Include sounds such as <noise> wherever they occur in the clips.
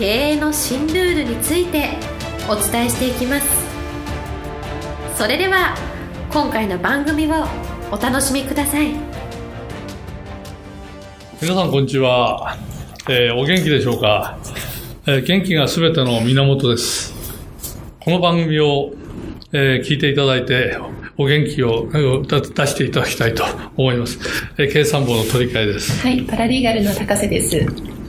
経営の新ルールについてお伝えしていきますそれでは今回の番組をお楽しみください皆さんこんにちは、えー、お元気でしょうか、えー、元気がすべての源ですこの番組を、えー、聞いていただいてお元気を出していただきたいと思います。えー、経産部の鳥飼です。はい、パラリーガルの高瀬です。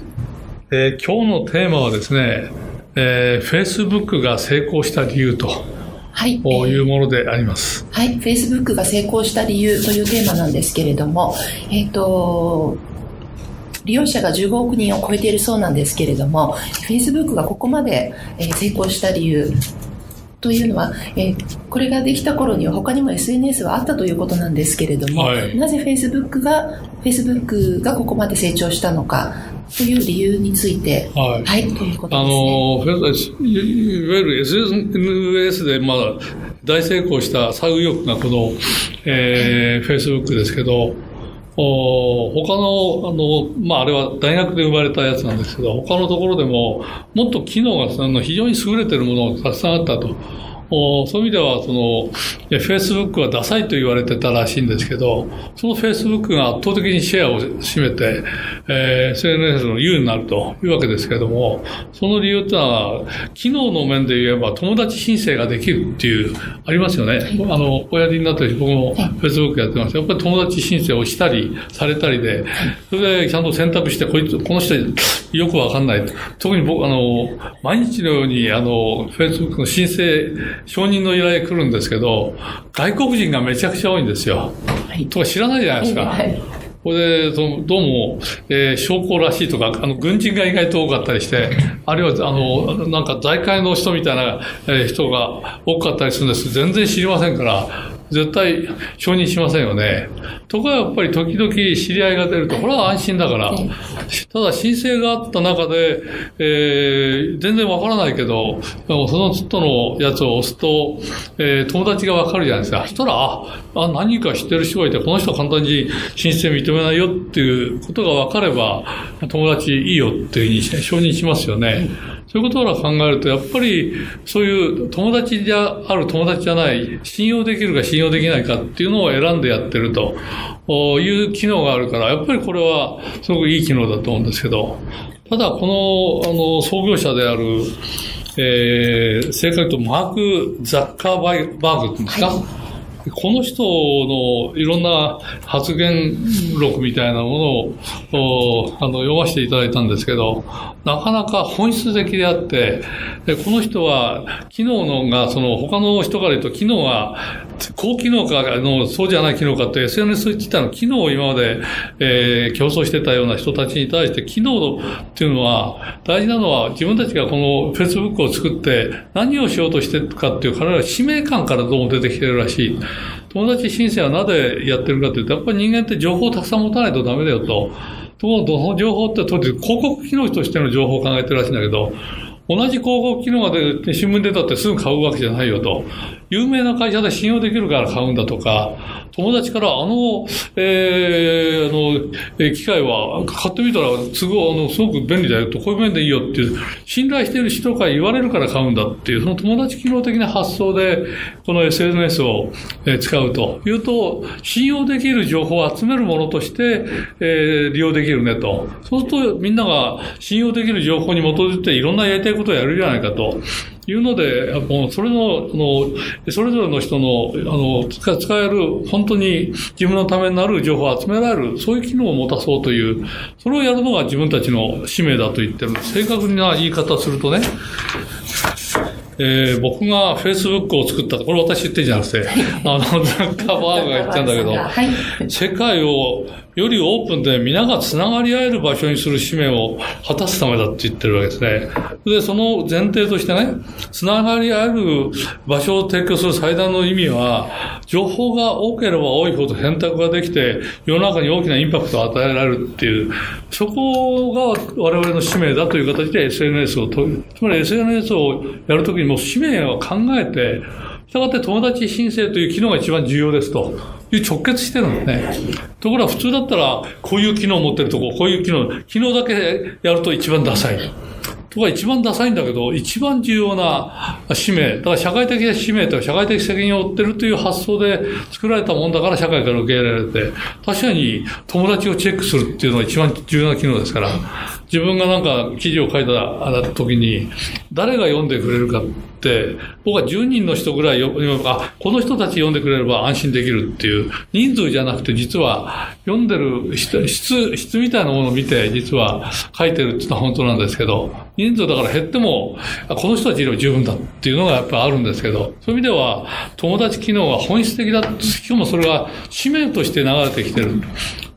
えー、今日のテーマはですね、えー、Facebook が成功した理由と。はい。こういうものであります。はい。Facebook が成功した理由というテーマなんですけれども、えっ、ー、と、利用者が15億人を超えているそうなんですけれども、Facebook がここまで成功した理由というのは、えー、これができた頃には他にも SNS はあったということなんですけれども、はい、なぜ Facebook が、Facebook がここまで成長したのか、という理由について、はい、はい、ということですね。あの、いわゆる SNS で、まあ、大成功した作右翼がこの、えー、Facebook ですけど、他の、あの、まあ、あれは大学で生まれたやつなんですけど、他のところでも、もっと機能があの非常に優れてるものがたくさんあったと。そういう意味では、その、フェイスブックはダサいと言われてたらしいんですけど、そのフェイスブックが圧倒的にシェアを占めて、えー、SNS の優になるというわけですけども、その理由ってのは、機能の面で言えば友達申請ができるっていう、ありますよね。あの、親父になった時僕もフェイスブックやってました。やっぱり友達申請をしたり、されたりで、それでちゃんと選択して、こいつ、この人よくわかんない。特に僕、あの、毎日のように、あの、フェイスブックの申請、承認の依頼来るんですけど、外国人がめちゃくちゃ多いんですよ。はい、とか知らないじゃないですか。はいこれで、どうも、えー、将校らしいとか、あの、軍人が意外と多かったりして、あるいは、あの、なんか財界の人みたいな、えー、人が多かったりするんです全然知りませんから、絶対承認しませんよね。とかやっぱり時々知り合いが出ると、これは安心だから。ただ申請があった中で、えー、全然わからないけど、その人のやつを押すと、えー、友達がわかるじゃないですか。そしたら、あ、あ何か知ってる人がいて、この人は簡単に申請認めないよっていうことがわかれば、友達いいよっていうふうに承認しますよね。そういうことから考えると、やっぱりそういう友達じゃある友達じゃない、信用できるか信用できないかっていうのを選んでやってるという機能があるから、やっぱりこれはすごくいい機能だと思うんですけど、ただこの、あの、創業者である、えー、正確に言うとマーク・ザッカーバーグっていうんですか、はい。この人のいろんな発言録みたいなものをあの読ませていただいたんですけど、なかなか本質的であって、でこの人は機能のが、その他の人から言うと機能が高機能かのそうじゃない機能かって SNS 自体の機能を今まで、えー、競争してたような人たちに対して機能っていうのは大事なのは自分たちがこの Facebook を作って何をしようとしてるかっていう彼ら使命感からどうも出てきてるらしい。友達申請はなぜやってるかというと、やっぱり人間って情報をたくさん持たないとダメだよと。とどの情報って当時広告機能としての情報を考えてるらしいんだけど、同じ広告機能が出て、新聞出たってすぐ買うわけじゃないよと。有名な会社で信用できるから買うんだとか、友達からあの、えー、あの、えー、機械は買ってみたら都合、あの、すごく便利だよと、こういう面でいいよっていう、信頼している人から言われるから買うんだっていう、その友達機能的な発想で、この SNS を、えー、使うというと、信用できる情報を集めるものとして、えー、利用できるねと。そうするとみんなが信用できる情報に基づいていろんなやりたいことをやるじゃないかと。いうので、もうそれの、あの、それぞれの人の、あの、使使える、本当に自分のためになる情報を集められる、そういう機能を持たそうという、それをやるのが自分たちの使命だと言ってる。正確な言い方するとね、えー、僕がフェイスブックを作ったと、これ私言ってんじゃなくて、あの、ザッカーバーグが言ってんだけど、はい、世界をよりオープンで皆がつながり合える場所にする使命を果たすためだって言ってるわけですね。で、その前提としてね、つながり合える場所を提供する最大の意味は、情報が多ければ多いほど選択ができて、世の中に大きなインパクトを与えられるっていう、そこが我々の使命だという形で SNS をと、つまり SNS をやるときにも使命を考えて、したがって友達申請という機能が一番重要ですと。いう直結してるんですね。ところが普通だったら、こういう機能を持ってるとこ、こういう機能、機能だけやると一番ダサい。とか一番ダサいんだけど、一番重要な使命、だから社会的な使命とか社会的責任を負ってるという発想で作られたもんだから社会から受け入れられて、確かに友達をチェックするっていうのが一番重要な機能ですから、自分がなんか記事を書いた時に、誰が読んでくれるか、僕は10人の人ぐらい読あ、この人たち読んでくれれば安心できるっていう、人数じゃなくて実は読んでる質、質みたいなものを見て実は書いてるっていうのは本当なんですけど、人数だから減っても、この人たちより十分だっていうのがやっぱあるんですけど、そういう意味では友達機能は本質的だ、しかもそれが使命として流れてきてる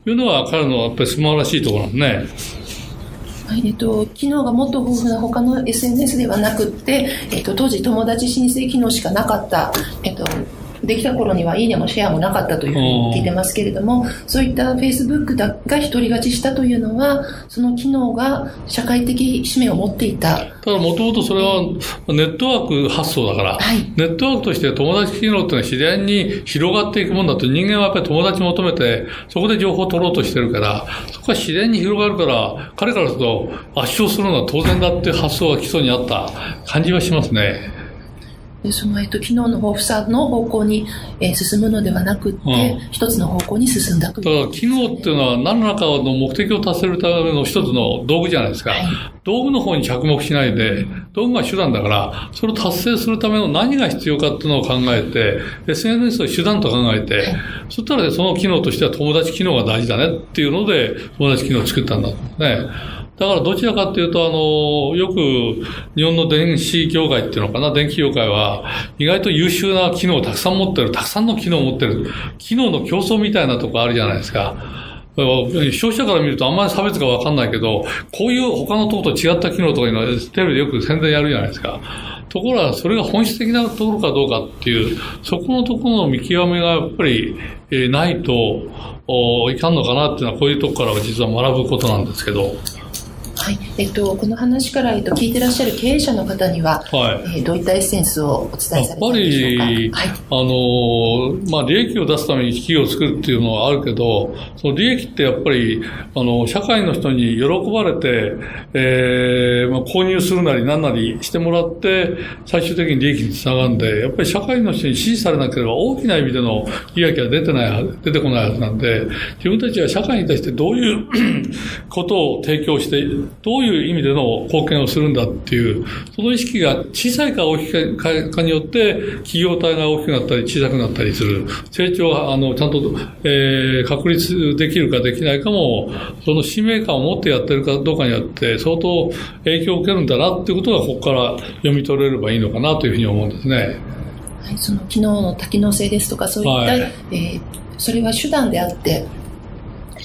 というのは彼のやっぱり素晴らしいところなんですね。はいえっと、機能がもっと豊富な他の SNS ではなくって、えっと、当時友達申請機能しかなかった、えっと、できた頃にはいいねもシェアもなかったというふうに聞いてますけれども、そういった Facebook が独り勝ちしたというのは、その機能が社会的使命を持っていた。ただ、もともとそれはネットワーク発想だから、はい、ネットワークとして友達機能っていうのは自然に広がっていくもんだと、人間はやっぱり友達求めて、そこで情報を取ろうとしてるから、そこは自然に広がるから、彼からすると圧勝するのは当然だっていう発想が基礎にあった感じはしますね。でその、えっと、機能の豊富さの方向に、えー、進むのではなくて、うん、一つの方向に進んだとだから機能っていうのは何らかの目的を達せるための一つの道具じゃないですか。はい、道具の方に着目しないで、道具が手段だから、それを達成するための何が必要かっていうのを考えて、SNS を手段と考えて、はい、そしたら、ね、その機能としては友達機能が大事だねっていうので、友達機能を作ったんだ。とね。だからどちらかというと、あの、よく日本の電子業界っていうのかな、電気業界は意外と優秀な機能をたくさん持ってる、たくさんの機能を持ってる、機能の競争みたいなとこあるじゃないですか。消費者から見るとあんまり差別がわかんないけど、こういう他のとこと違った機能とかいうのはテレビでよく宣伝やるじゃないですか。ところが、それが本質的なところかどうかっていう、そこのところの見極めがやっぱり、えー、ないといかんのかなっていうのは、こういうところから実は学ぶことなんですけど。はい。えっと、この話から、えっと、聞いてらっしゃる経営者の方には、はい、えー、どういったエッセンスをお伝えされたでしょうか？やっぱり、はい、あの、まあ、利益を出すために企業を作るっていうのはあるけど、その利益ってやっぱり、あの、社会の人に喜ばれて、えー、まあ、購入するなり何なりしてもらって、最終的に利益につながるんで、やっぱり社会の人に支持されなければ大きな意味での利益は出てない、出てこないはずなんで、自分たちは社会に対してどういう <clears throat> ことを提供して、どういう意味での貢献をするんだっていう、その意識が小さいか大きいかによって、企業体が大きくなったり小さくなったりする、成長が、あの、ちゃんと、えー、確立できるかできないかも、その使命感を持ってやってるかどうかによって、相当影響を受けるんだなっていうことが、ここから読み取れればいいのかなというふうに思うんですね。はい、その機能の多機能性ですとか、そういった、はい、えー、それは手段であって、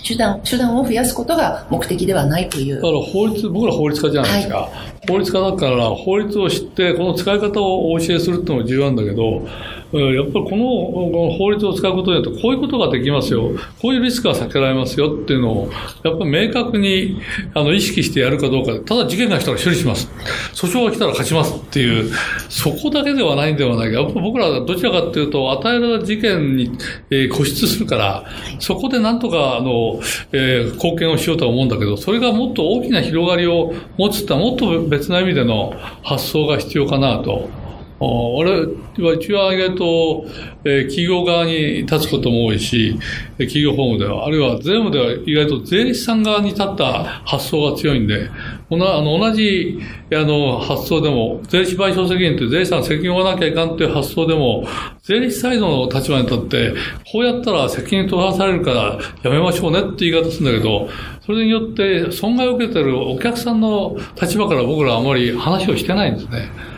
手段、手段を増やすことが目的ではないという。だから法律、僕ら法律家じゃないですか。はい、法律家だから、法律を知って、この使い方をお教えするってのも重要なんだけど、やっぱりこの法律を使うことによって、こういうことができますよ、こういうリスクが避けられますよっていうのを、やっぱり明確にあの意識してやるかどうか、ただ事件が来たら処理します。訴訟が来たら勝ちますっていう、そこだけではないんではないか。やっぱ僕らはどちらかというと、与えられた事件に、え、固執するから、そこでなんとか、あの、えー、貢献をしようとは思うんだけど、それがもっと大きな広がりを持つってもっと別な意味での発想が必要かなと。俺はうちは意外と、えー、企業側に立つことも多いし、企業法務では、あるいは税務では意外と税理士さん側に立った発想が強いんで、あの同じあの発想でも、税理士賠償責任って税理士さん責任を負わなきゃいかんという発想でも、税理士サイドの立場に立って、こうやったら責任取らされるからやめましょうねって言い方するんだけど、それによって損害を受けてるお客さんの立場から僕らはあまり話をしてないんですね。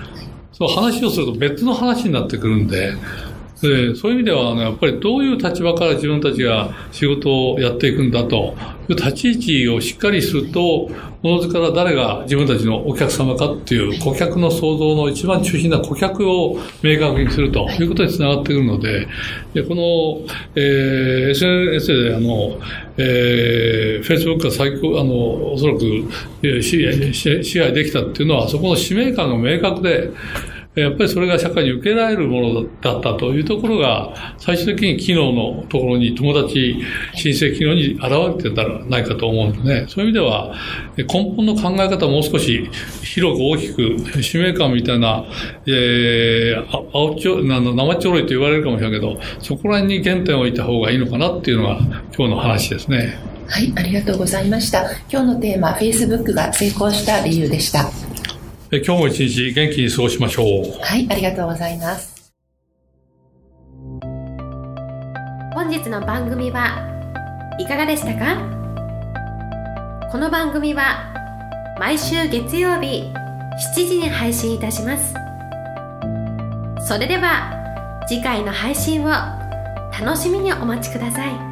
そう話をすると別の話になってくるんで、でそういう意味では、ね、やっぱりどういう立場から自分たちが仕事をやっていくんだという立ち位置をしっかりすると、おのずから誰が自分たちのお客様かっていう顧客の創造の一番中心な顧客を明確にするということにつながってくるので、でこの、えー、SNS であの、えー、Facebook が最高、あの、おそらく支配できたっていうのは、そこの使命感が明確で、やっぱりそれが社会に受けられるものだったというところが、最終的に機能のところに、友達申請機能に現れてたらないかと思うので、ね、そういう意味では、根本の考え方をもう少し広く大きく、使命感みたいな、えー、青ちょ、生ちょろいと言われるかもしれないけど、そこら辺に原点を置いた方がいいのかなっていうのが今日の話ですね。はい、ありがとうございました。今日のテーマ、Facebook が成功した理由でした。今日も一日元気に過ごしましょう。はい、ありがとうございます。本日の番組はいかがでしたか？この番組は毎週月曜日7時に配信いたします。それでは次回の配信を楽しみにお待ちください。